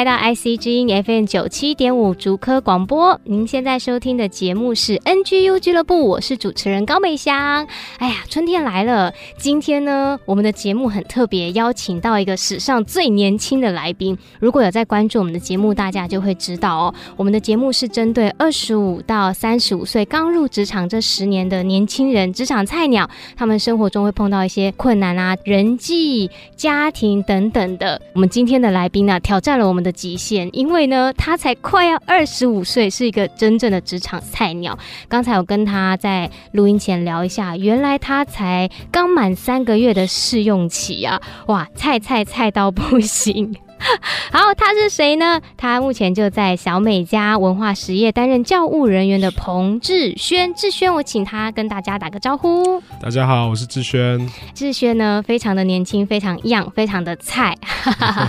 来到 IC 之音 FM 九七点五竹科广播，您现在收听的节目是 NGU 俱乐部，我是主持人高美香。哎呀，春天来了，今天呢，我们的节目很特别，邀请到一个史上最年轻的来宾。如果有在关注我们的节目，大家就会知道哦，我们的节目是针对二十五到三十五岁刚入职场这十年的年轻人，职场菜鸟，他们生活中会碰到一些困难啊，人际、家庭等等的。我们今天的来宾呢，挑战了我们的极限，因为呢，他才快要二十五岁，是一个真正的职场菜鸟。刚才我跟他在录音前聊一下，原来他才刚满三个月的试用期啊！哇，菜菜菜到不行。好，他是谁呢？他目前就在小美家文化实业担任教务人员的彭志轩。志轩，我请他跟大家打个招呼。大家好，我是志轩。志轩呢，非常的年轻，非常 young，非常的菜。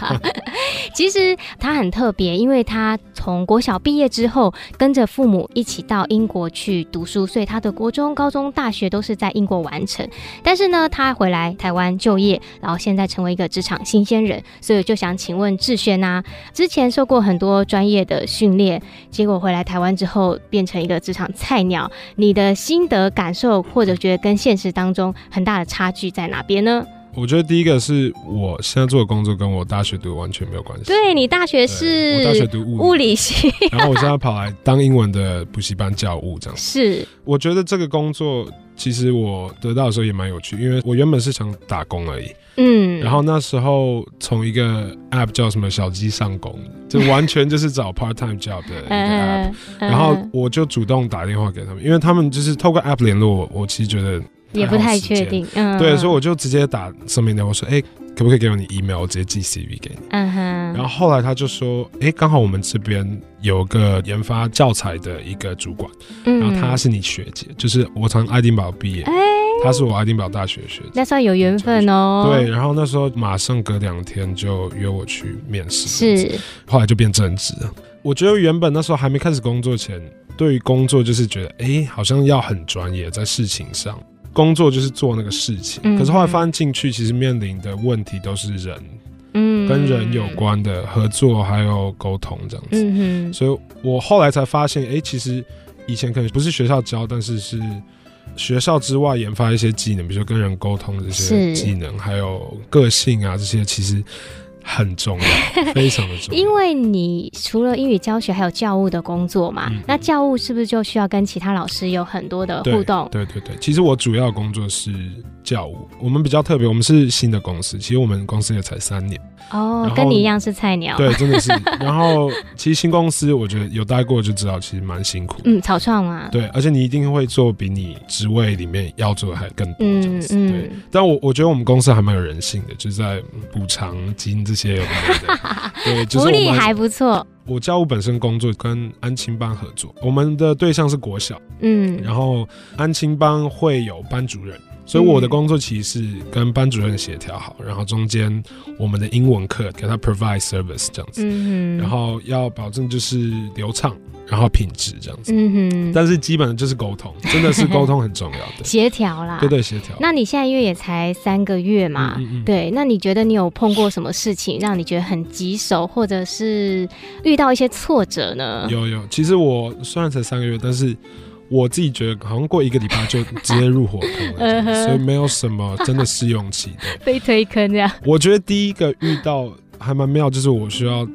其实他很特别，因为他从国小毕业之后，跟着父母一起到英国去读书，所以他的国中、高中、大学都是在英国完成。但是呢，他回来台湾就业，然后现在成为一个职场新鲜人，所以就想请问。问志轩啊，之前受过很多专业的训练，结果回来台湾之后变成一个职场菜鸟，你的心得感受，或者觉得跟现实当中很大的差距在哪边呢？我觉得第一个是我现在做的工作跟我大学读完全没有关系。对，你大学是？我大学读物理，物理系，然后我现在跑来当英文的补习班教务，这样。是，我觉得这个工作其实我得到的时候也蛮有趣，因为我原本是想打工而已。嗯，然后那时候从一个 app 叫什么小鸡上工，就完全就是找 part time job 的一个 app，然后我就主动打电话给他们，因为他们就是透过 app 联络我，我其实觉得。也不太确定，嗯，对，所以我就直接打上面的，我说，哎、欸，可不可以给我你 email，我直接寄 CV 给你，嗯哼，然后后来他就说，哎、欸，刚好我们这边有个研发教材的一个主管，嗯，然后他是你学姐，就是我从爱丁堡毕业，哎、欸，他是我爱丁堡大学学姐，那算有缘分哦，对，然后那时候马上隔两天就约我去面试，是，后来就变正职了。我觉得原本那时候还没开始工作前，对于工作就是觉得，哎、欸，好像要很专业在事情上。工作就是做那个事情，嗯、可是后来发现进去，其实面临的问题都是人，嗯，跟人有关的合作还有沟通这样子。所以我后来才发现，哎、欸，其实以前可能不是学校教，但是是学校之外研发一些技能，比如说跟人沟通这些技能，还有个性啊这些，其实。很重要，非常的重要。因为你除了英语教学，还有教务的工作嘛，嗯、那教务是不是就需要跟其他老师有很多的互动？对对对，其实我主要工作是教务。我们比较特别，我们是新的公司，其实我们公司也才三年。哦，跟你一样是菜鸟。对，真的是。然后其实新公司，我觉得有待过就知道，其实蛮辛苦。嗯，草创嘛。对，而且你一定会做比你职位里面要做的还更多。嗯嗯。对，但我我觉得我们公司还蛮有人性的，就是在补偿金这些有的没的。对，就是、福利还不错。我教务本身工作跟安亲班合作，我们的对象是国小。嗯。然后安亲班会有班主任。所以我的工作其实是跟班主任协调好，然后中间我们的英文课给他 provide service 这样子，嗯、然后要保证就是流畅，然后品质这样子。嗯哼。但是基本就是沟通，真的是沟通很重要的 协调啦。对对，协调。那你现在因为也才三个月嘛，嗯嗯嗯对，那你觉得你有碰过什么事情让你觉得很棘手，或者是遇到一些挫折呢？有有，其实我虽然才三个月，但是。我自己觉得好像过一个礼拜就直接入火坑了，所以没有什么真的试用 期的被推坑这样。我觉得第一个遇到还蛮妙，就是我需要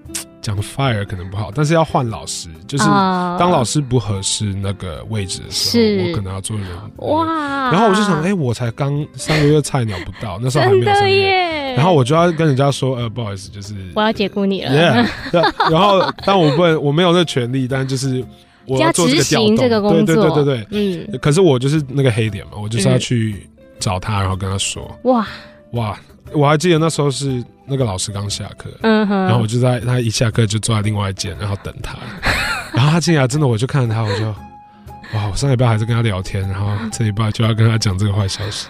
讲 fire 可能不好，但是要换老师，就是当老师不合适那个位置的时候，我可能要做人。哇！然后我就想，哎，我才刚三个月菜鸟不到，那时候还没有三个月，然后我就要跟人家说，呃，不好意思，就是我要解雇你了。然后，但我不能，我没有那权利，但就是。我要做这个调动，这个工作对对对对对，嗯。可是我就是那个黑点嘛，我就是要去找他，然后跟他说，哇，哇，我还记得那时候是那个老师刚下课，嗯哼，然后我就在他一下课就坐在另外一间，然后等他，然后他进来，真的我就看着他，我就哇，我上礼拜还在跟他聊天，然后这礼拜就要跟他讲这个坏消息。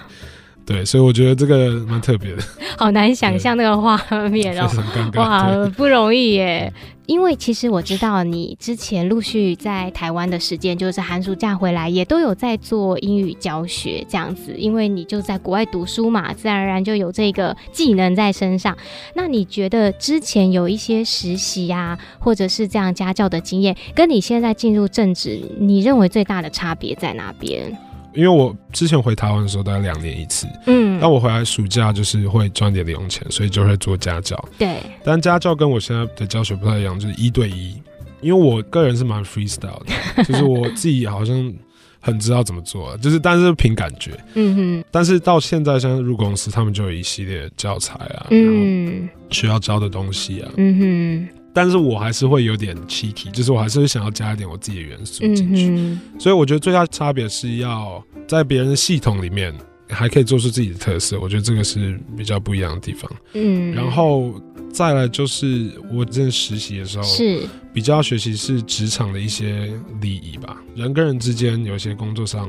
对，所以我觉得这个蛮特别的，好难想象那个画面哦，哇，不容易耶。因为其实我知道你之前陆续在台湾的时间，就是寒暑假回来也都有在做英语教学这样子，因为你就在国外读书嘛，自然而然就有这个技能在身上。那你觉得之前有一些实习呀，或者是这样家教的经验，跟你现在进入正职，你认为最大的差别在哪边？因为我之前回台湾的时候大概两年一次，嗯，但我回来暑假就是会赚点零用钱，所以就会做家教。对，但家教跟我现在的教学不太一样，就是一对一。因为我个人是蛮 freestyle 的，就是我自己好像很知道怎么做，就是但是凭感觉，嗯哼。但是到现在，像入公司，他们就有一系列教材啊，嗯，需要教的东西啊，嗯哼。但是我还是会有点 cheeky，就是我还是会想要加一点我自己的元素进去，嗯、所以我觉得最大差别是要在别人的系统里面还可以做出自己的特色，我觉得这个是比较不一样的地方。嗯，然后再来就是我正实习的时候是比较学习是职场的一些礼仪吧，人跟人之间有些工作上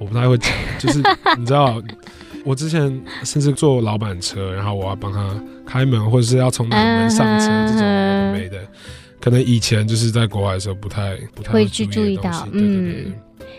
我不太会讲，就是你知道。我之前甚至坐老板车，然后我要帮他开门，或者是要从哪门上车，这种没的，可能以前就是在国外的时候不太不太会去注意到。嗯，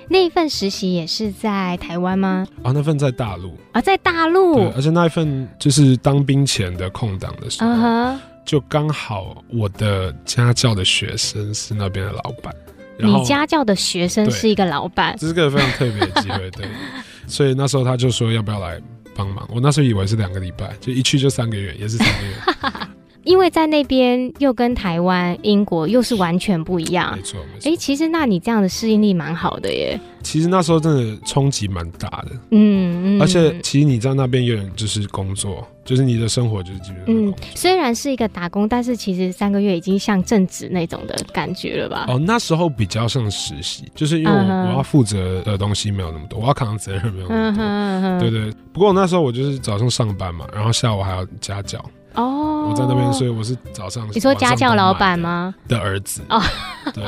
那一份实习也是在台湾吗？啊，那份在大陆啊，在大陆，而且那一份就是当兵前的空档的时候，uh huh、就刚好我的家教的学生是那边的老板。你家教的学生是一个老板，这是个非常特别的机会，对。所以那时候他就说要不要来帮忙？我那时候以为是两个礼拜，就一去就三个月，也是三个月。因为在那边又跟台湾、英国又是完全不一样。没错，没错。哎，其实那你这样的适应力蛮好的耶。其实那时候真的冲击蛮大的。嗯嗯。而且其实你在那边有点就是工作，就是你的生活就是基本上。嗯，虽然是一个打工，但是其实三个月已经像正职那种的感觉了吧？哦，那时候比较像实习，就是因为我我要负责的东西没有那么多，我要扛的责任没有那么多。对对。不过那时候我就是早上上班嘛，然后下午还要家教。哦，我在那边，所以我是早上。你说家教老板吗？的儿子哦，对，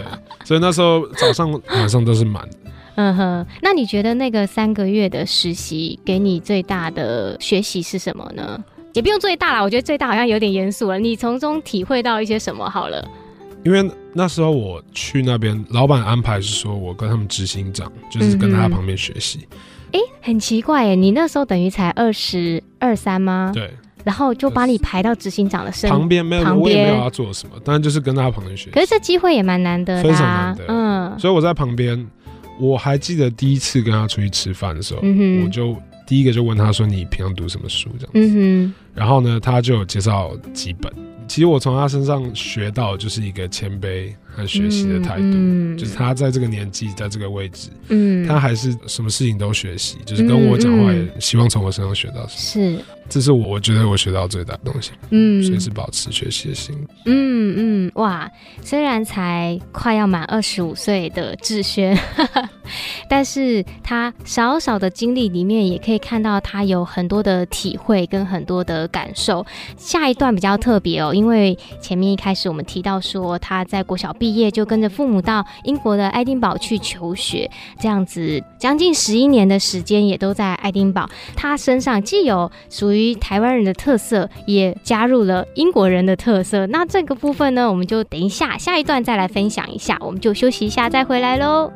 所以那时候早上晚上都是满的。嗯哼，那你觉得那个三个月的实习给你最大的学习是什么呢？也不用最大啦，我觉得最大好像有点严肃了。你从中体会到一些什么？好了，因为那时候我去那边，老板安排是说我跟他们执行长，就是跟他旁边学习。哎、嗯，很奇怪耶，你那时候等于才二十二三吗？对。然后就把你排到执行长的身旁边，没有，我也没有要做什么，当然就是跟他旁边学。可是这机会也蛮难得的，非常难得。嗯，所以我在旁边，我还记得第一次跟他出去吃饭的时候，嗯、我就第一个就问他说：“你平常读什么书？”这样子。然后呢，他就有介绍几本。其实我从他身上学到就是一个谦卑和学习的态度，嗯、就是他在这个年纪，在这个位置，嗯，他还是什么事情都学习，就是跟我讲话，也希望从我身上学到什么。是。这是我我觉得我学到最大的东西，嗯，随时保持学习的心。嗯嗯，哇，虽然才快要满二十五岁的志轩，但是他少少的经历里面，也可以看到他有很多的体会跟很多的感受。下一段比较特别哦，因为前面一开始我们提到说他在国小毕业就跟着父母到英国的爱丁堡去求学，这样子将近十一年的时间也都在爱丁堡。他身上既有属于台湾人的特色，也加入了英国人的特色。那这个部分呢，我们就等一下下一段再来分享一下。我们就休息一下，再回来喽。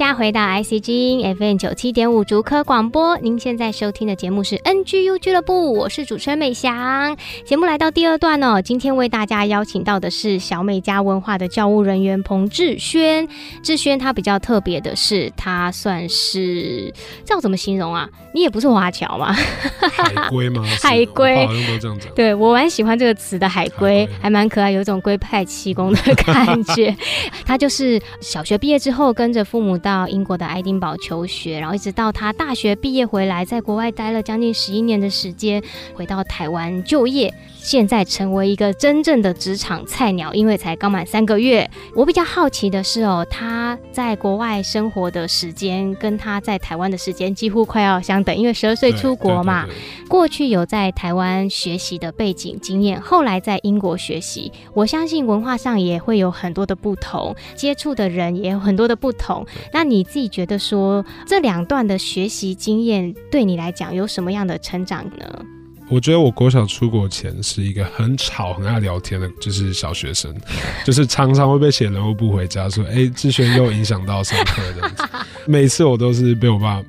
家回到 IC 之音 FM 九七点五竹科广播。您现在收听的节目是 NGU 俱乐部，我是主持人美翔。节目来到第二段哦，今天为大家邀请到的是小美家文化的教务人员彭志轩。志轩他比较特别的是，他算是这样怎么形容啊？你也不是华侨吗？海龟吗？海龟好像都这样讲。对，我蛮喜欢这个词的，海龟还蛮可爱，有一种龟派气功的感觉。他就是小学毕业之后，跟着父母到英国的爱丁堡求学，然后一直到他大学毕业回来，在国外待了将近十一年的时间，回到台湾就业，现在成为一个真正的职场菜鸟，因为才刚满三个月。我比较好奇的是哦，他在国外生活的时间跟他在台湾的时间几乎快要相等，因为十二岁出国嘛。过去有在台湾学习的背景经验，后来在英国学习，我相信文化上也会有很多的不同，接触的人也有很多的不同。那你自己觉得说，这两段的学习经验对你来讲有什么样的成长呢？我觉得我国小出国前是一个很吵、很爱聊天的，就是小学生，就是常常会被写人物不回家，说：“哎，志轩又影响到上课这样子。”每次我都是被我爸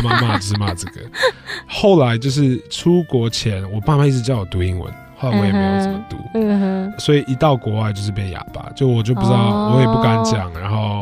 妈妈骂，就是骂这个。后来就是出国前，我爸妈一直叫我读英文，后来我也没有怎么读，嗯哼，所以一到国外就是变哑巴，就我就不知道，我也不敢讲，然后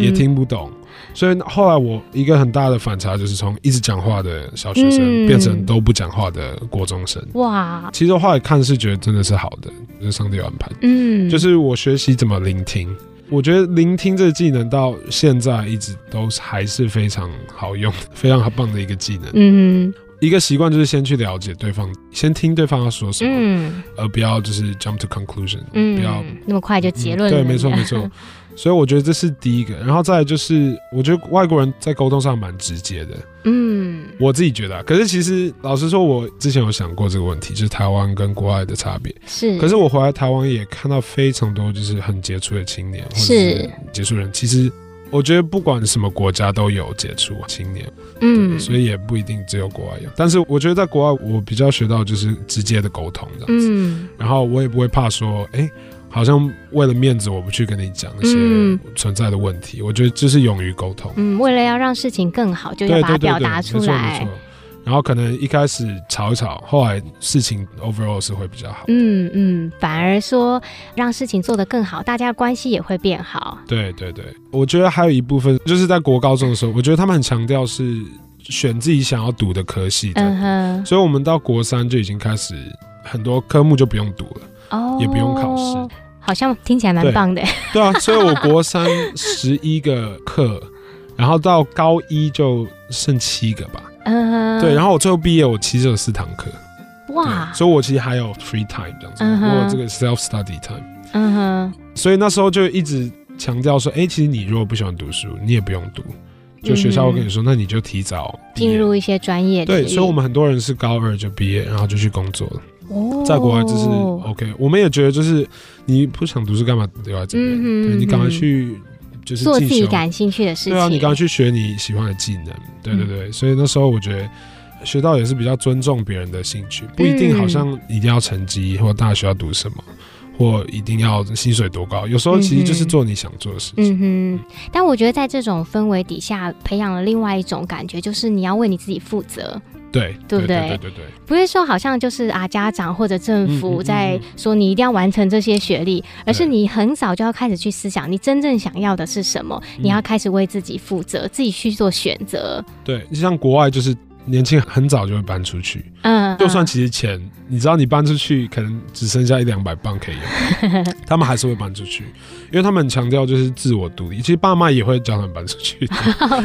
也听不懂。所以后来我一个很大的反差就是从一直讲话的小学生变成都不讲话的国中生。哇！其实我后来看是觉得真的是好的，就是上帝有安排。嗯，就是我学习怎么聆听，我觉得聆听这个技能到现在一直都还是非常好用、非常棒的一个技能。嗯，一个习惯就是先去了解对方，先听对方要说什么，嗯，而不要就是 jump to conclusion，嗯，不要那么快就结论。对，没错，没错。所以我觉得这是第一个，然后再来就是，我觉得外国人在沟通上蛮直接的，嗯，我自己觉得。可是其实老实说，我之前有想过这个问题，就是台湾跟国外的差别。是。可是我回来台湾也看到非常多就是很杰出的青年，或者是杰出人。其实我觉得不管什么国家都有杰出青年，嗯，所以也不一定只有国外有。但是我觉得在国外，我比较学到就是直接的沟通这样子，嗯，然后我也不会怕说，哎。好像为了面子，我不去跟你讲那些存在的问题。嗯、我觉得这是勇于沟通。嗯，为了要让事情更好，就要把它表达出来。然后可能一开始吵一吵，后来事情 overall 是会比较好。嗯嗯，反而说让事情做得更好，大家的关系也会变好。对对对，我觉得还有一部分就是在国高中的时候，我觉得他们很强调是选自己想要读的科系的。嗯哼。所以我们到国三就已经开始很多科目就不用读了，哦，也不用考试。好像听起来蛮棒的。对啊，所以我国三十一个课，然后到高一就剩七个吧。嗯，对，然后我最后毕业，我其实有四堂课。哇，所以我其实还有 free time 这样子，我有这个 self study time。嗯哼，所以那时候就一直强调说，哎，其实你如果不喜欢读书，你也不用读，就学校会跟你说，那你就提早进入一些专业。对，所以我们很多人是高二就毕业，然后就去工作了。在国外就是 OK，我们也觉得就是你不想读书干嘛留在这边？嗯、对，你赶快去就是做自己感兴趣的事情。对啊，你赶快去学你喜欢的技能。对对对，嗯、所以那时候我觉得学到也是比较尊重别人的兴趣，不一定好像一定要成绩或大学要读什么，或一定要薪水多高。有时候其实就是做你想做的事情。嗯哼，但我觉得在这种氛围底下，培养了另外一种感觉，就是你要为你自己负责。对，对不对？对对对对，不是说好像就是啊，家长或者政府在说你一定要完成这些学历，而是你很早就要开始去思想，你真正想要的是什么，你要开始为自己负责，自己去做选择。对，像国外就是。年轻很早就会搬出去，嗯，就算其实钱，你知道你搬出去可能只剩下一两百磅可以用，他们还是会搬出去，因为他们很强调就是自我独立。其实爸妈也会叫他们搬出去，就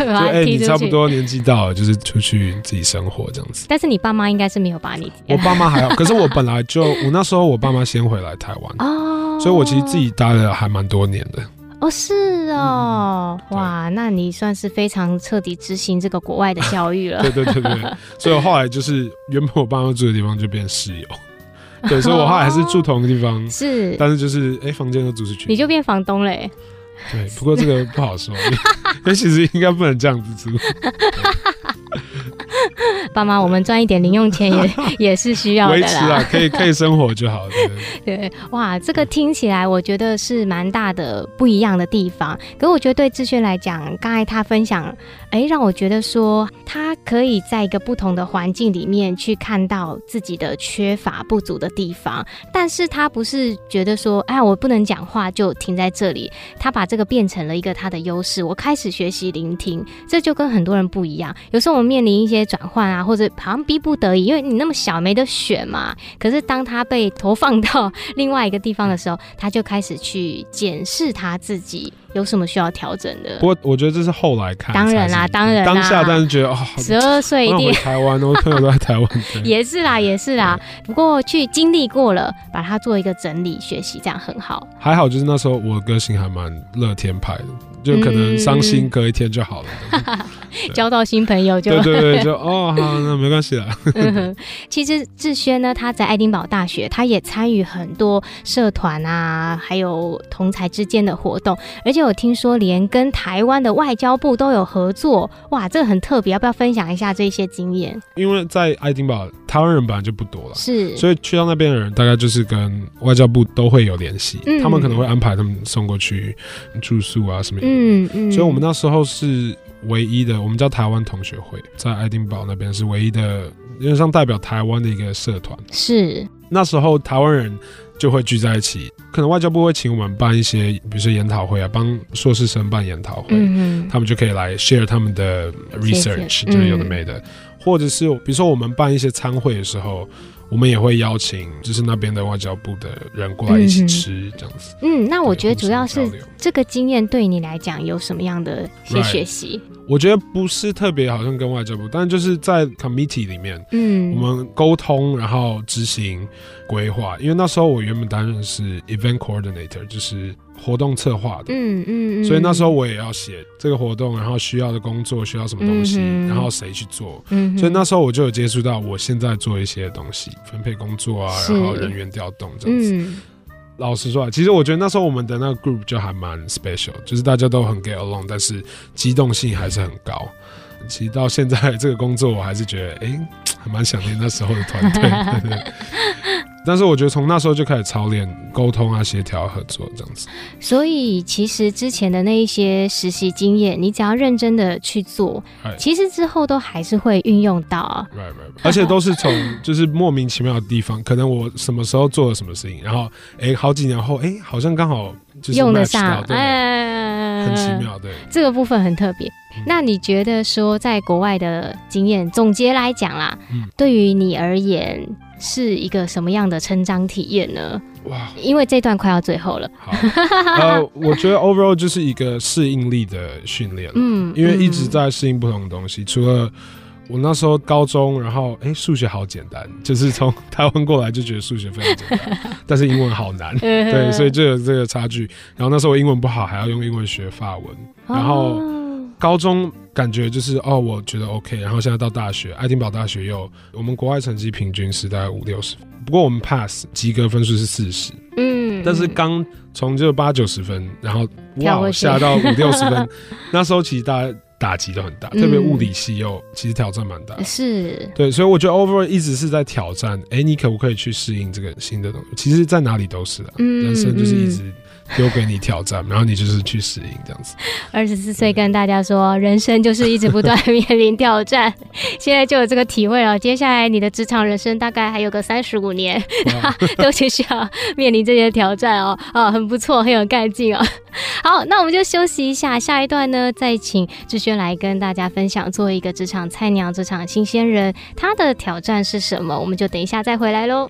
哎，你差不多年纪到了，就是出去自己生活这样子。但是你爸妈应该是没有把你，我爸妈还好，可是我本来就我那时候我爸妈先回来台湾，哦，所以我其实自己待了还蛮多年的。哦，是哦，嗯、哇，那你算是非常彻底执行这个国外的教育了。对对对对，所以我后来就是原本我爸妈住的地方就变室友，对，所以我后来还是住同一个地方，哦、是，但是就是哎、欸，房间都租出去，你就变房东嘞。对，不过这个不好说，因为其实应该不能这样子租。爸妈，我们赚一点零用钱也 也是需要的啦。维持啊，可以可以生活就好。了，对，哇，这个听起来我觉得是蛮大的不一样的地方。可我觉得对志轩来讲，刚才他分享，哎，让我觉得说他可以在一个不同的环境里面去看到自己的缺乏不足的地方，但是他不是觉得说，哎，我不能讲话就停在这里，他把这个变成了一个他的优势。我开始学习聆听，这就跟很多人不一样。有时候我们面临一些转换啊，或者好像逼不得已，因为你那么小没得选嘛。可是当他被投放到 另外一个地方的时候，他就开始去检视他自己。有什么需要调整的？不过我觉得这是后来看，当然啦，当然啦，当下但是觉得哦，十二岁一定台湾，我朋友都在台湾，也是啦，也是啦。不过去经历过了，把它做一个整理学习，这样很好。还好，就是那时候我个性还蛮乐天派的。就可能伤心隔一天就好了，嗯、交到新朋友就对对对，就 哦好，那没关系啦。嗯、其实志轩呢，他在爱丁堡大学，他也参与很多社团啊，还有同才之间的活动，而且我听说连跟台湾的外交部都有合作，哇，这个很特别，要不要分享一下这些经验？因为在爱丁堡，台湾人本来就不多了，是，所以去到那边的人，大概就是跟外交部都会有联系，嗯、他们可能会安排他们送过去住宿啊什么。嗯嗯，所以我们那时候是唯一的，我们叫台湾同学会，在爱丁堡那边是唯一的，因为像代表台湾的一个社团。是。那时候台湾人就会聚在一起，可能外交部会请我们办一些，比如说研讨会啊，帮硕士生办研讨会，嗯、他们就可以来 share 他们的 research，就是有的没的，嗯、或者是比如说我们办一些餐会的时候。我们也会邀请，就是那边的外交部的人过来一起吃这样子。嗯，那我觉得主要是这个经验对你来讲有什么样的一些学习？Right. 我觉得不是特别，好像跟外交部，但就是在 committee 里面，嗯，我们沟通，然后执行规划。因为那时候我原本担任是 event coordinator，就是。活动策划的，嗯嗯，嗯，所以那时候我也要写这个活动，然后需要的工作需要什么东西，嗯、然后谁去做，嗯，所以那时候我就有接触到我现在做一些东西，分配工作啊，然后人员调动这样子。嗯、老实说，其实我觉得那时候我们的那个 group 就还蛮 special，就是大家都很 get along，但是机动性还是很高。其实到现在这个工作，我还是觉得，哎、欸，还蛮想念那时候的团队。对 对但是我觉得从那时候就开始操练沟通啊、协调、合作这样子。所以其实之前的那一些实习经验，你只要认真的去做其实之后都还是会运用到。Right, right, right. 而且都是从 就是莫名其妙的地方，可能我什么时候做了什么事情，然后哎，好几年后哎，好像刚好就是用得上，哎，很奇妙，对。这个部分很特别。嗯、那你觉得说在国外的经验总结来讲啦，嗯、对于你而言？是一个什么样的成长体验呢？哇！因为这段快要最后了。好，呃，我觉得 overall 就是一个适应力的训练。嗯，因为一直在适应不同的东西。嗯、除了我那时候高中，然后哎，数学好简单，就是从台湾过来就觉得数学非常简单，但是英文好难。对，所以就有这个差距。然后那时候我英文不好，还要用英文学法文。然后高中。感觉就是哦，我觉得 OK，然后现在到大学，爱丁堡大学又我们国外成绩平均是大概五六十分，不过我们 pass 及格分数是四十，嗯，但是刚从就八九十分，然后哇下到五六十分，那时候其实大家打击都很大，嗯、特别物理系又其实挑战蛮大，是对，所以我觉得 overall 一直是在挑战，哎，你可不可以去适应这个新的东西？其实，在哪里都是的，嗯、人生就是一直。丢给你挑战，然后你就是去适应这样子。二十四岁跟大家说，人生就是一直不断面临挑战，现在就有这个体会了。接下来你的职场人生大概还有个三十五年，都是需要面临这些挑战哦。啊，很不错，很有干劲哦。好，那我们就休息一下，下一段呢，再请志轩来跟大家分享，作为一个职场菜鸟、职场新鲜人，他的挑战是什么？我们就等一下再回来喽。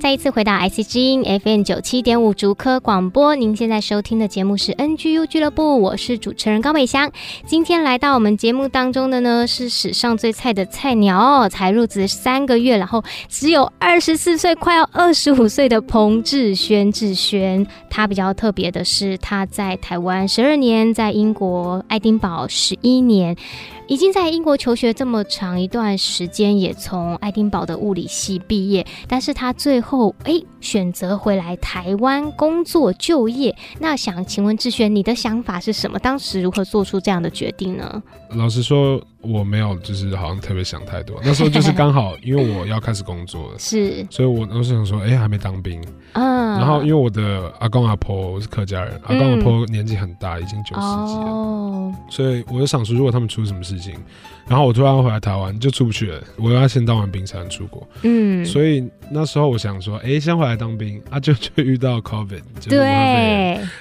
再一次回到 IC 之音 FM 九七点五竹科广播，您现在收听的节目是 NGU 俱乐部，我是主持人高美香。今天来到我们节目当中的呢，是史上最菜的菜鸟，才入职三个月，然后只有二十四岁，快要二十五岁的彭志轩志轩。他比较特别的是，他在台湾十二年，在英国爱丁堡十一年。已经在英国求学这么长一段时间，也从爱丁堡的物理系毕业，但是他最后哎选择回来台湾工作就业。那想请问志轩，你的想法是什么？当时如何做出这样的决定呢？老实说。我没有，就是好像特别想太多。那时候就是刚好，因为我要开始工作了，是，所以我当时想说，哎、欸，还没当兵，嗯，然后因为我的阿公阿婆是客家人，阿公阿婆年纪很大，已经九十几了，哦，所以我就想说，如果他们出什么事情。然后我突然回来台湾就出不去了，我要先当完兵才能出国。嗯，所以那时候我想说，哎，先回来当兵啊，就 就遇到 COVID，对，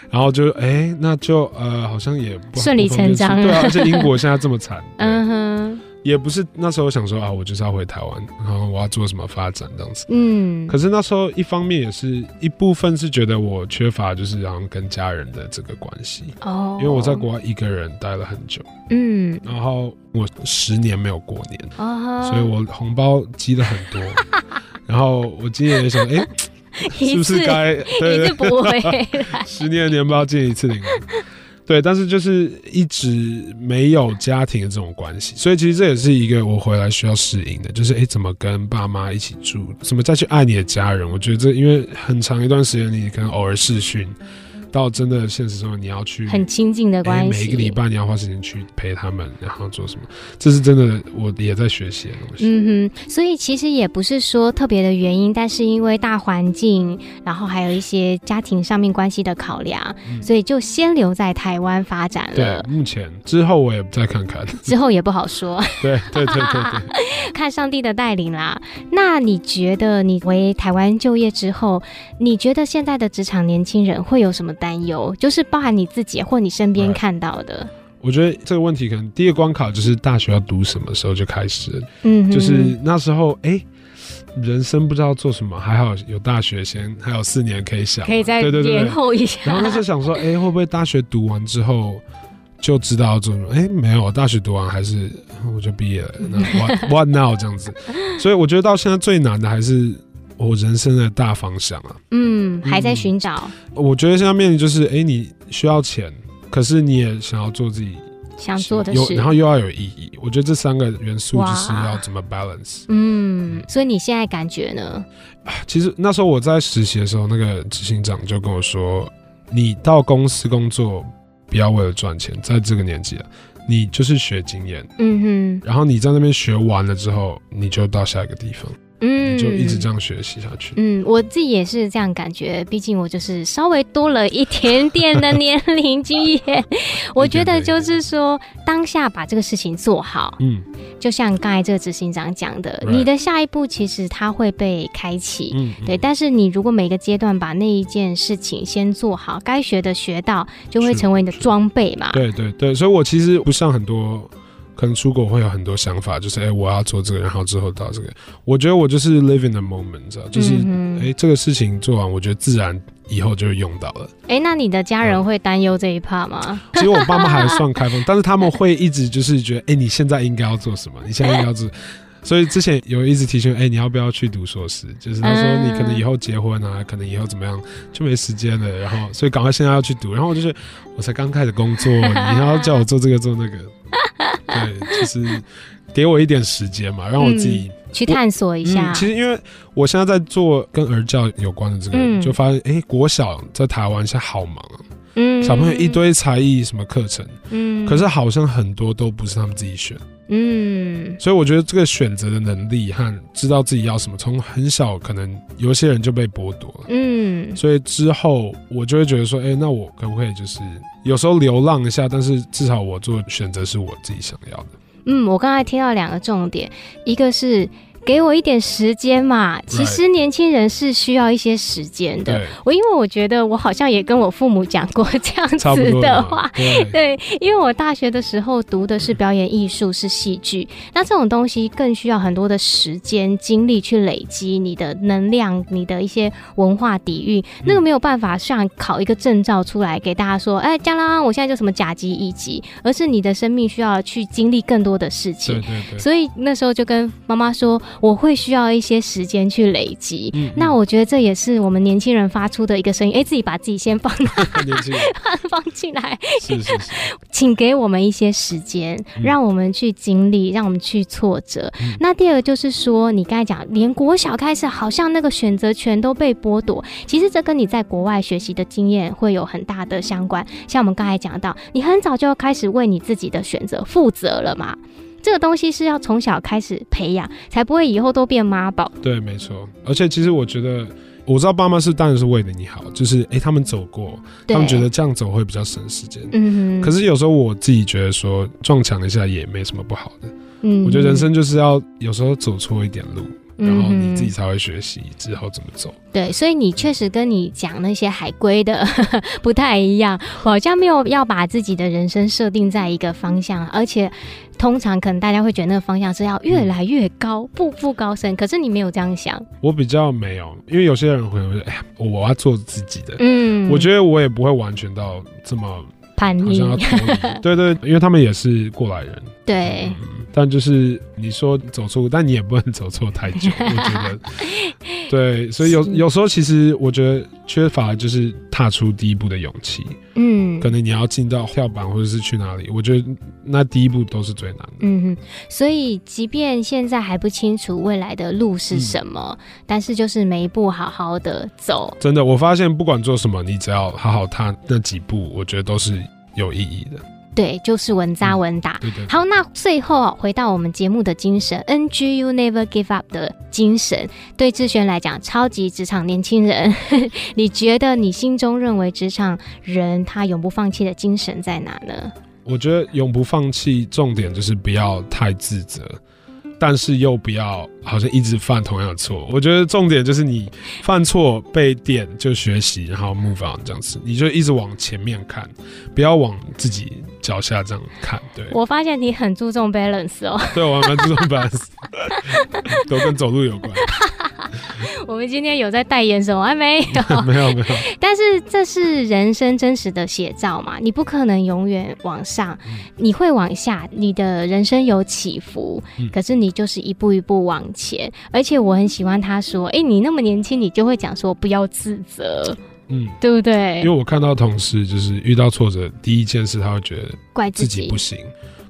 然后就哎，那就呃，好像也不顺理成章，对啊，而且英国现在这么惨，嗯哼。也不是那时候想说啊，我就是要回台湾，然后我要做什么发展这样子。嗯，可是那时候一方面也是一部分是觉得我缺乏就是然后跟家人的这个关系哦，因为我在国外一个人待了很久，嗯，然后我十年没有过年，哦，所以我红包积了很多，然后我今年也想，哎，是不是该 对 十年的年包见一次领。对，但是就是一直没有家庭的这种关系，所以其实这也是一个我回来需要适应的，就是哎，怎么跟爸妈一起住，怎么再去爱你的家人？我觉得这因为很长一段时间，你可能偶尔视讯。到真的现实中，你要去很亲近的关系，每一个礼拜你要花时间去陪他们，然后做什么？这是真的，我也在学习的东西。嗯哼，所以其实也不是说特别的原因，但是因为大环境，然后还有一些家庭上面关系的考量，嗯、所以就先留在台湾发展了。对，目前之后我也再看看，之后也不好说。对对对对对，看上帝的带领啦。那你觉得你回台湾就业之后，你觉得现在的职场年轻人会有什么？担忧就是包含你自己或你身边看到的。我觉得这个问题可能第一个关卡就是大学要读什么时候就开始，嗯，就是那时候哎、欸，人生不知道做什么，还好有大学先，还有四年可以想，可以再延后一下。然后那时候想说，哎、欸，会不会大学读完之后就知道要做什么？哎、欸，没有，大学读完还是我就毕业了。那 what what now 这样子？所以我觉得到现在最难的还是。我人生的大方向啊，嗯，还在寻找、嗯。我觉得现在面临就是，哎、欸，你需要钱，可是你也想要做自己想做的事，然后又要有意义。我觉得这三个元素就是要怎么 balance。嗯，所以你现在感觉呢？其实那时候我在实习的时候，那个执行长就跟我说：“你到公司工作，不要为了赚钱，在这个年纪啊，你就是学经验。嗯哼，然后你在那边学完了之后，你就到下一个地方。”嗯，就一直这样学习下去。嗯，我自己也是这样感觉，毕竟我就是稍微多了一点点的年龄经验。我觉得就是说，当下把这个事情做好。嗯，就像刚才这个执行长讲的，你的下一步其实它会被开启。嗯，对。但是你如果每个阶段把那一件事情先做好，该学的学到，就会成为你的装备嘛。对对对，所以我其实不像很多。可能出国会有很多想法，就是哎、欸，我要做这个，然后之后到这个。我觉得我就是 live in the moment，知道，就是哎、嗯欸，这个事情做完，我觉得自然以后就会用到了。哎、欸，那你的家人会担忧这一 part 吗？嗯、其实我爸妈还算开放，但是他们会一直就是觉得，哎、欸，你现在应该要做什么？你现在应该要做。所以之前有一直提醒，哎、欸，你要不要去读硕士？就是他说你可能以后结婚啊，可能以后怎么样就没时间了，然后所以赶快现在要去读。然后我就是我才刚开始工作，你要叫我做这个做那个。对，就是给我一点时间嘛，让我自己、嗯、去探索一下、嗯。其实因为我现在在做跟儿教有关的这个，嗯、就发现哎、欸，国小在台湾现在好忙啊，嗯，小朋友一堆才艺什么课程，嗯，可是好像很多都不是他们自己选，嗯，所以我觉得这个选择的能力和知道自己要什么，从很小可能有些人就被剥夺了，嗯，所以之后我就会觉得说，哎、欸，那我可不可以就是。有时候流浪一下，但是至少我做选择是我自己想要的。嗯，我刚才听到两个重点，一个是给我一点时间嘛。其实年轻人是需要一些时间的。我因为我觉得我好像也跟我父母讲过这样子的话，对，对，因为我大学的时候读的是表演艺术，是戏剧，那这种东西更需要很多的时间精力去累积你的能量，你的一些文化底蕴，那个没有办法像考一个证照出来给大家说，哎，加啦，我现在就什么甲级、乙级，而是你的生命需要去经历更多的事情。对对对。所以那时候就跟妈妈说，我会需要一些时间去累积。嗯嗯。那我觉得这也是我们年轻人发出的一个声音，哎，自己把自己先放 放进来。是是是。请给我们一些时间，让我们去经历，让我们去挫折。嗯。那第二个就是说，你刚才讲，连国小开始，好像那个选择权都被剥夺。其实这跟你在国外学习的经验会有很大的相关。像我们刚才讲到，你很早就要开始为你自己的选择负责了嘛。这个东西是要从小开始培养，才不会以后都变妈宝。对，没错。而且其实我觉得，我知道爸妈是当然是为了你好，就是哎，他们走过，他们觉得这样走会比较省时间。嗯哼。可是有时候我自己觉得说撞墙一下也没什么不好的。嗯。我觉得人生就是要有时候走错一点路。然后你自己才会学习之后怎么走。对，所以你确实跟你讲那些海归的 不太一样，我好像没有要把自己的人生设定在一个方向，而且通常可能大家会觉得那个方向是要越来越高，嗯、步步高升。可是你没有这样想，我比较没有，因为有些人会说：“哎呀，我要做自己的。”嗯，我觉得我也不会完全到这么叛逆。对对，因为他们也是过来人。对。嗯但就是你说走错，但你也不能走错太久。我觉得，对，所以有有时候其实我觉得缺乏就是踏出第一步的勇气。嗯，可能你要进到跳板或者是去哪里，我觉得那第一步都是最难的。嗯哼，所以即便现在还不清楚未来的路是什么，嗯，但是就是每一步好好的走。真的，我发现不管做什么，你只要好好踏那几步，我觉得都是有意义的。对，就是稳扎稳打。好，那最后回到我们节目的精神，NGU Never Give Up 的精神，对志轩来讲，超级职场年轻人，你觉得你心中认为职场人他永不放弃的精神在哪呢？我觉得永不放弃，重点就是不要太自责。但是又不要好像一直犯同样的错，我觉得重点就是你犯错被点就学习，然后 move on 这样子，你就一直往前面看，不要往自己脚下这样看。对，我发现你很注重 balance 哦。对，我还蛮注重 balance，都跟走路有关。我们今天有在代言什么？还没有，没有，没有。但是这是人生真实的写照嘛？你不可能永远往上，你会往下。你的人生有起伏，可是你就是一步一步往前。而且我很喜欢他说：“哎，你那么年轻，你就会讲说不要自责，嗯，对不对？”因为我看到同事就是遇到挫折，第一件事他会觉得怪自己不行。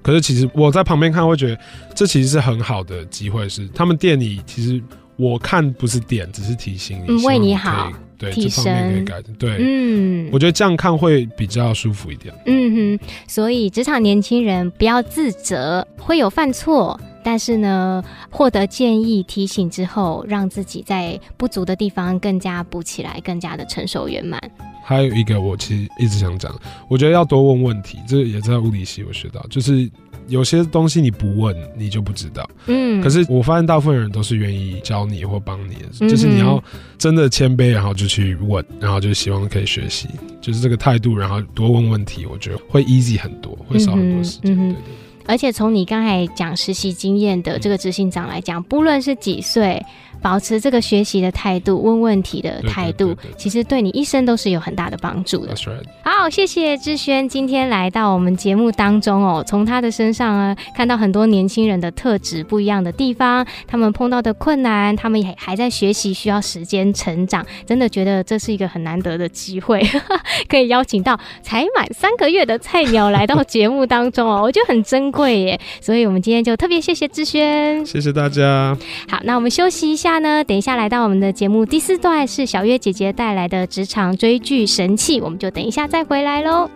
可是其实我在旁边看，会觉得这其实是很好的机会，是他们店里其实。我看不是点，只是提醒你，嗯，为你好，对，提升，这方面可以改的，对，嗯，我觉得这样看会比较舒服一点，嗯哼，所以职场年轻人不要自责，会有犯错，但是呢，获得建议提醒之后，让自己在不足的地方更加补起来，更加的成熟圆满。还有一个，我其实一直想讲，我觉得要多问问题，这也在物理系我学到，就是。有些东西你不问，你就不知道。嗯，可是我发现大部分人都是愿意教你或帮你的，嗯、就是你要真的谦卑，然后就去问，然后就希望可以学习，就是这个态度，然后多问问题，我觉得会 easy 很多，会少很多时间。嗯、对，对对。而且从你刚才讲实习经验的这个执行长来讲，不论是几岁。保持这个学习的态度，问问题的态度，其实对你一生都是有很大的帮助的。好，谢谢志轩今天来到我们节目当中哦，从他的身上啊，看到很多年轻人的特质不一样的地方，他们碰到的困难，他们也还在学习，需要时间成长。真的觉得这是一个很难得的机会，可以邀请到才满三个月的菜鸟来到节目当中哦，我觉得很珍贵耶。所以我们今天就特别谢谢志轩，谢谢大家。好，那我们休息一下。那呢，等一下来到我们的节目第四段是小月姐姐带来的职场追剧神器，我们就等一下再回来喽。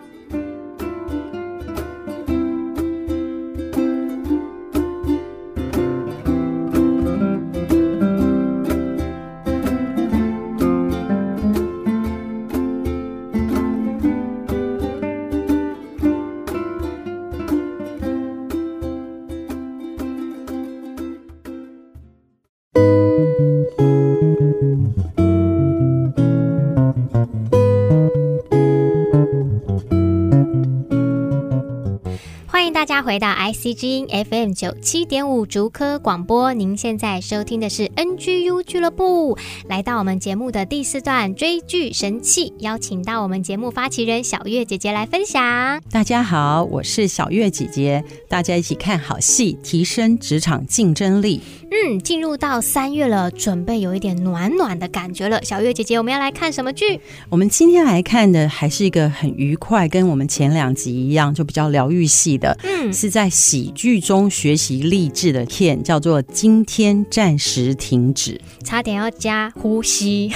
IC 之音 FM 九七点五竹科广播，您现在收听的是 NGU 俱乐部。来到我们节目的第四段追剧神器，邀请到我们节目发起人小月姐姐来分享。大家好，我是小月姐姐，大家一起看好戏，提升职场竞争力。嗯，进入到三月了，准备有一点暖暖的感觉了。小月姐姐，我们要来看什么剧？我们今天来看的还是一个很愉快，跟我们前两集一样，就比较疗愈系的。嗯，是在喜剧中学习励志的片，叫做《今天暂时停止》，差点要加呼吸。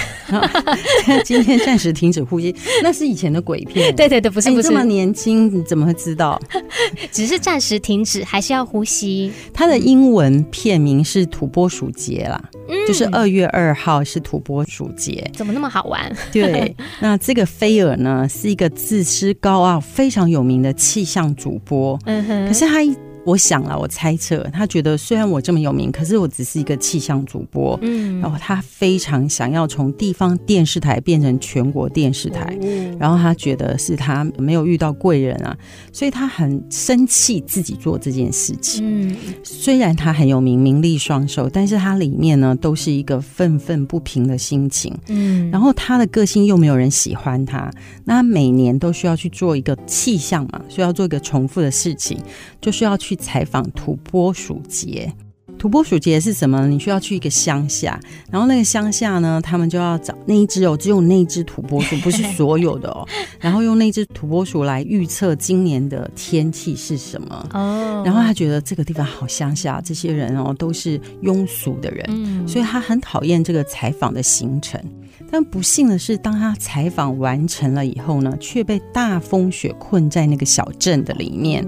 今天暂时停止呼吸，那是以前的鬼片。对对对，不是不是。你这么年轻，你怎么会知道？只是暂时停止，还是要呼吸。它的英文片名是《土拨鼠节》啦，嗯，就是二月二号是土拨鼠节。怎么那么好玩？对，那这个菲尔呢，是一个自私高傲、非常有名的气象主播。嗯哼，可是他一。我想了，我猜测，他觉得虽然我这么有名，可是我只是一个气象主播。嗯，然后他非常想要从地方电视台变成全国电视台，嗯、然后他觉得是他没有遇到贵人啊，所以他很生气自己做这件事情。嗯，虽然他很有名，名利双收，但是他里面呢都是一个愤愤不平的心情。嗯，然后他的个性又没有人喜欢他，那他每年都需要去做一个气象嘛，需要做一个重复的事情，就需要去。去采访土拨鼠节，土拨鼠节是什么？你需要去一个乡下，然后那个乡下呢，他们就要找那一只哦，只有那一只土拨鼠，不是所有的哦。然后用那只土拨鼠来预测今年的天气是什么哦。然后他觉得这个地方好乡下，这些人哦都是庸俗的人，嗯，所以他很讨厌这个采访的行程。但不幸的是，当他采访完成了以后呢，却被大风雪困在那个小镇的里面，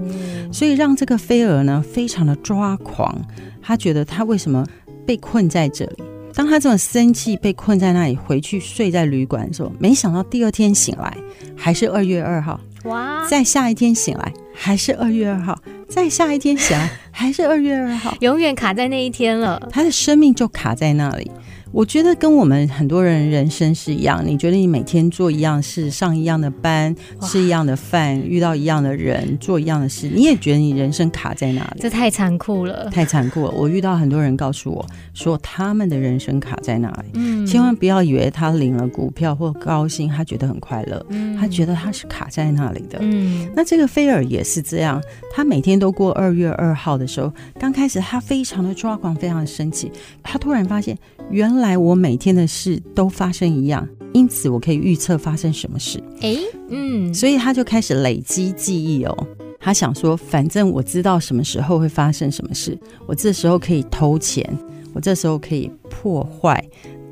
所以让这个菲尔呢非常的抓狂。他觉得他为什么被困在这里？当他这么生气，被困在那里，回去睡在旅馆的时候，没想到第二天醒来还是二月二号。哇！再下一天醒来还是二月二号，再下一天醒来还是二月二号，永远卡在那一天了。他的生命就卡在那里。我觉得跟我们很多人人生是一样，你觉得你每天做一样事，上一样的班，吃一样的饭，遇到一样的人，做一样的事，你也觉得你人生卡在哪里？这太残酷了，太残酷了。我遇到很多人告诉我说，他们的人生卡在哪里？嗯，千万不要以为他领了股票或高薪，他觉得很快乐，嗯，他觉得他是卡在那里的。嗯，那这个菲尔也是这样，他每天都过二月二号的时候，刚开始他非常的抓狂，非常的生气，他突然发现原来。来，我每天的事都发生一样，因此我可以预测发生什么事。诶，嗯，所以他就开始累积记忆哦。他想说，反正我知道什么时候会发生什么事，我这时候可以偷钱，我这时候可以破坏，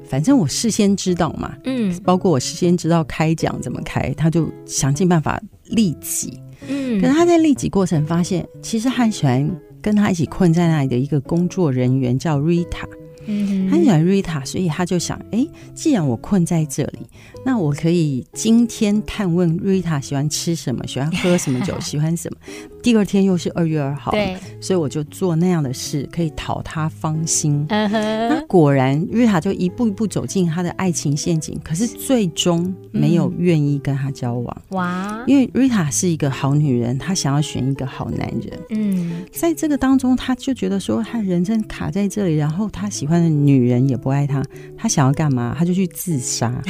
反正我事先知道嘛。嗯，包括我事先知道开奖怎么开，他就想尽办法利己。嗯，可是他在利己过程发现，其实他很喜欢跟他一起困在那里的一个工作人员叫 Rita。嗯，他很喜欢 Rita，所以他就想，哎，既然我困在这里，那我可以今天探问 Rita 喜欢吃什么，喜欢喝什么酒，喜欢什么。第二天又是二月二号，对，所以我就做那样的事，可以讨他芳心。Uh huh. 那果然，Rita 就一步一步走进他的爱情陷阱，可是最终没有愿意跟他交往。哇、嗯，因为 Rita 是一个好女人，她想要选一个好男人。嗯，在这个当中，他就觉得说，他人生卡在这里，然后他喜欢的女人也不爱他，他想要干嘛？他就去自杀。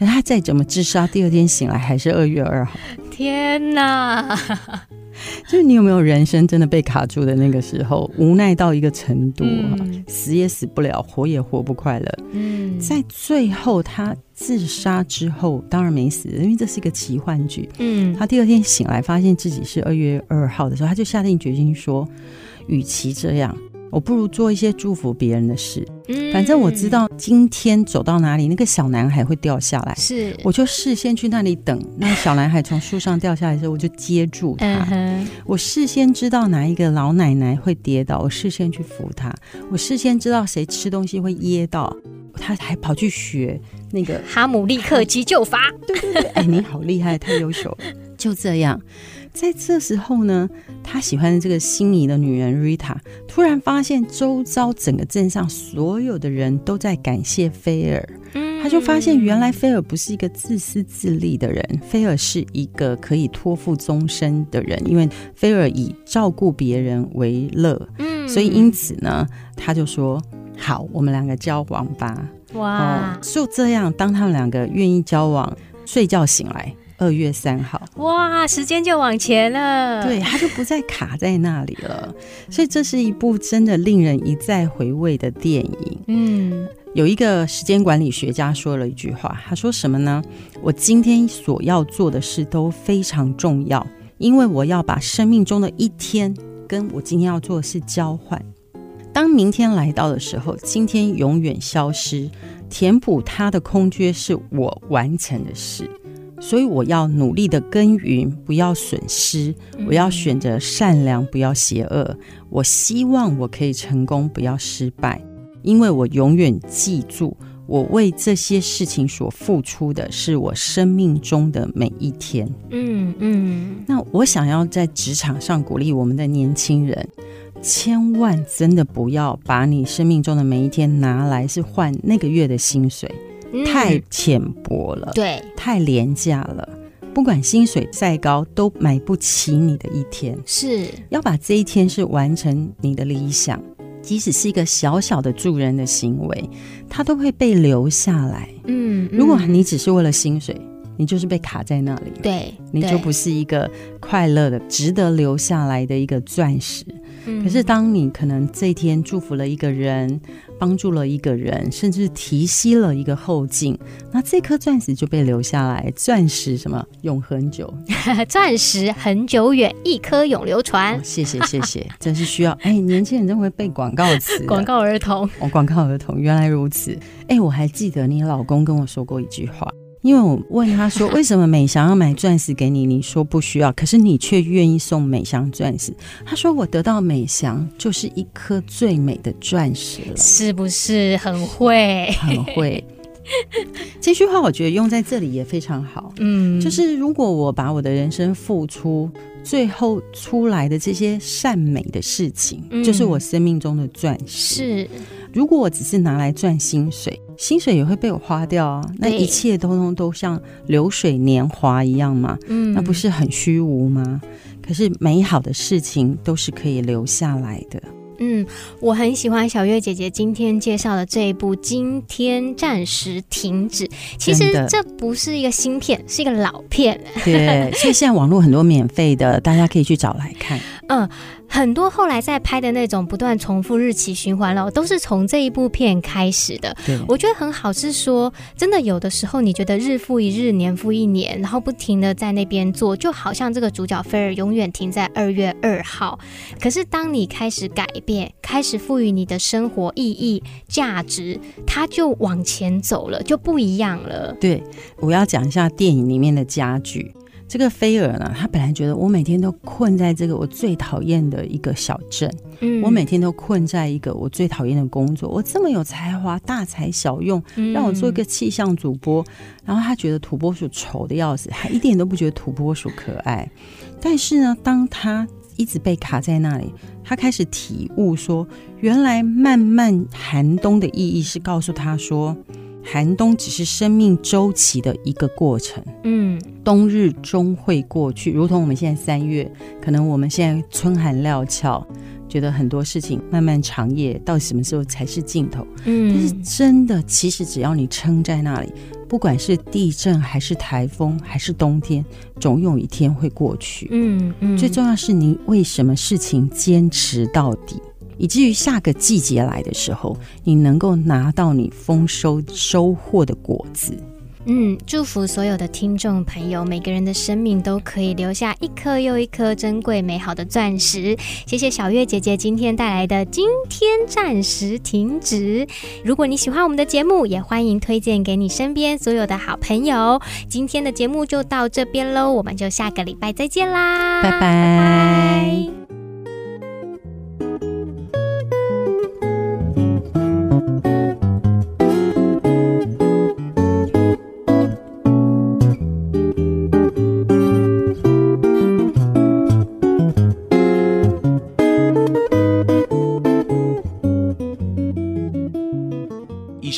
可他再怎么自杀，第二天醒来还是二月二号。天哪！就是你有没有人生真的被卡住的那个时候，无奈到一个程度，嗯、死也死不了，活也活不快乐。嗯，在最后他自杀之后，当然没死，因为这是一个奇幻剧。嗯，他第二天醒来，发现自己是二月二号的时候，他就下定决心说，与其这样。我不如做一些祝福别人的事。嗯，反正我知道今天走到哪里，那个小男孩会掉下来。是，我就事先去那里等，那个小男孩从树上掉下来的时候，我就接住他。嗯，我事先知道哪一个老奶奶会跌倒，我事先去扶他。我事先知道谁吃东西会噎到，他还跑去学那个哈姆立克急救法。对对对，哎，你好厉害，太优秀了。就这样，在这时候呢，他喜欢的这个心仪的女人 Rita 突然发现，周遭整个镇上所有的人都在感谢菲尔。他就发现，原来菲尔不是一个自私自利的人，菲尔是一个可以托付终身的人，因为菲尔以照顾别人为乐。嗯，所以因此呢，他就说：“好，我们两个交往吧。”哇，就这样，当他们两个愿意交往，睡觉醒来。二月三号，哇，时间就往前了，对，它就不再卡在那里了。所以这是一部真的令人一再回味的电影。嗯，有一个时间管理学家说了一句话，他说什么呢？我今天所要做的事都非常重要，因为我要把生命中的一天跟我今天要做的事交换。当明天来到的时候，今天永远消失，填补它的空缺是我完成的事。所以我要努力的耕耘，不要损失；我要选择善良，不要邪恶。我希望我可以成功，不要失败，因为我永远记住，我为这些事情所付出的是我生命中的每一天。嗯嗯。那我想要在职场上鼓励我们的年轻人，千万真的不要把你生命中的每一天拿来是换那个月的薪水。太浅薄了，对，太廉价了。不管薪水再高，都买不起你的一天。是要把这一天是完成你的理想，即使是一个小小的助人的行为，它都会被留下来。嗯，如果你只是为了薪水，你就是被卡在那里，对，你就不是一个快乐的、值得留下来的一个钻石。可是，当你可能这一天祝福了一个人，帮助了一个人，甚至提携了一个后劲，那这颗钻石就被留下来。钻石什么永恒久？钻石恒久远，一颗永流传。哦，谢谢谢谢，真是需要。哎，年轻人真会背广告词，广告儿童哦，广告儿童，原来如此。哎，我还记得你老公跟我说过一句话。因为我问他说，为什么美祥要买钻石给你？你说不需要，可是你却愿意送美祥钻石。他说我得到美祥就是一颗最美的钻石了，是不是很会？很会。这句话我觉得用在这里也非常好。嗯，就是如果我把我的人生付出，最后出来的这些善美的事情，嗯、就是我生命中的钻石。是。如果我只是拿来赚薪水，薪水也会被我花掉啊！那一切通通都像流水年华一样嘛，嗯，那不是很虚无吗？可是美好的事情都是可以留下来的。嗯，我很喜欢小月姐姐今天介绍的这一部《今天暂时停止》。其实这不是一个新片，是一个老片。对，所以现在网络很多免费的，大家可以去找来看。嗯。很多后来在拍的那种不断重复日期循环了，都是从这一部片开始的。对，我觉得很好，是说真的，有的时候你觉得日复一日，年复一年，然后不停的在那边做，就好像这个主角菲尔永远停在二月二号。可是当你开始改变，开始赋予你的生活意义、价值，它就往前走了，就不一样了。对，我要讲一下电影里面的家具。这个菲尔呢，他本来觉得我每天都困在这个我最讨厌的一个小镇，嗯，我每天都困在一个我最讨厌的工作。我这么有才华，大材小用，让我做一个气象主播，然后他觉得土拨鼠丑的要死，他一点都不觉得土拨鼠可爱。但是呢，当他一直被卡在那里，他开始体悟说，原来漫漫寒冬的意义是告诉他说。寒冬只是生命周期的一个过程，嗯，冬日终会过去，如同我们现在三月，可能我们现在春寒料峭，觉得很多事情漫漫长夜到底什么时候才是尽头？嗯，但是真的，其实只要你撑在那里，不管是地震还是台风还是冬天，总有一天会过去。嗯嗯，最重要是你为什么事情坚持到底。以至于下个季节来的时候，你能够拿到你丰收收获的果子。嗯，祝福所有的听众朋友，每个人的生命都可以留下一颗又一颗珍贵美好的钻石。谢谢小月姐姐今天带来的《今天暂时停止》。如果你喜欢我们的节目，也欢迎推荐给你身边所有的好朋友。今天的节目就到这边喽，我们就下个礼拜再见啦，拜拜。拜拜。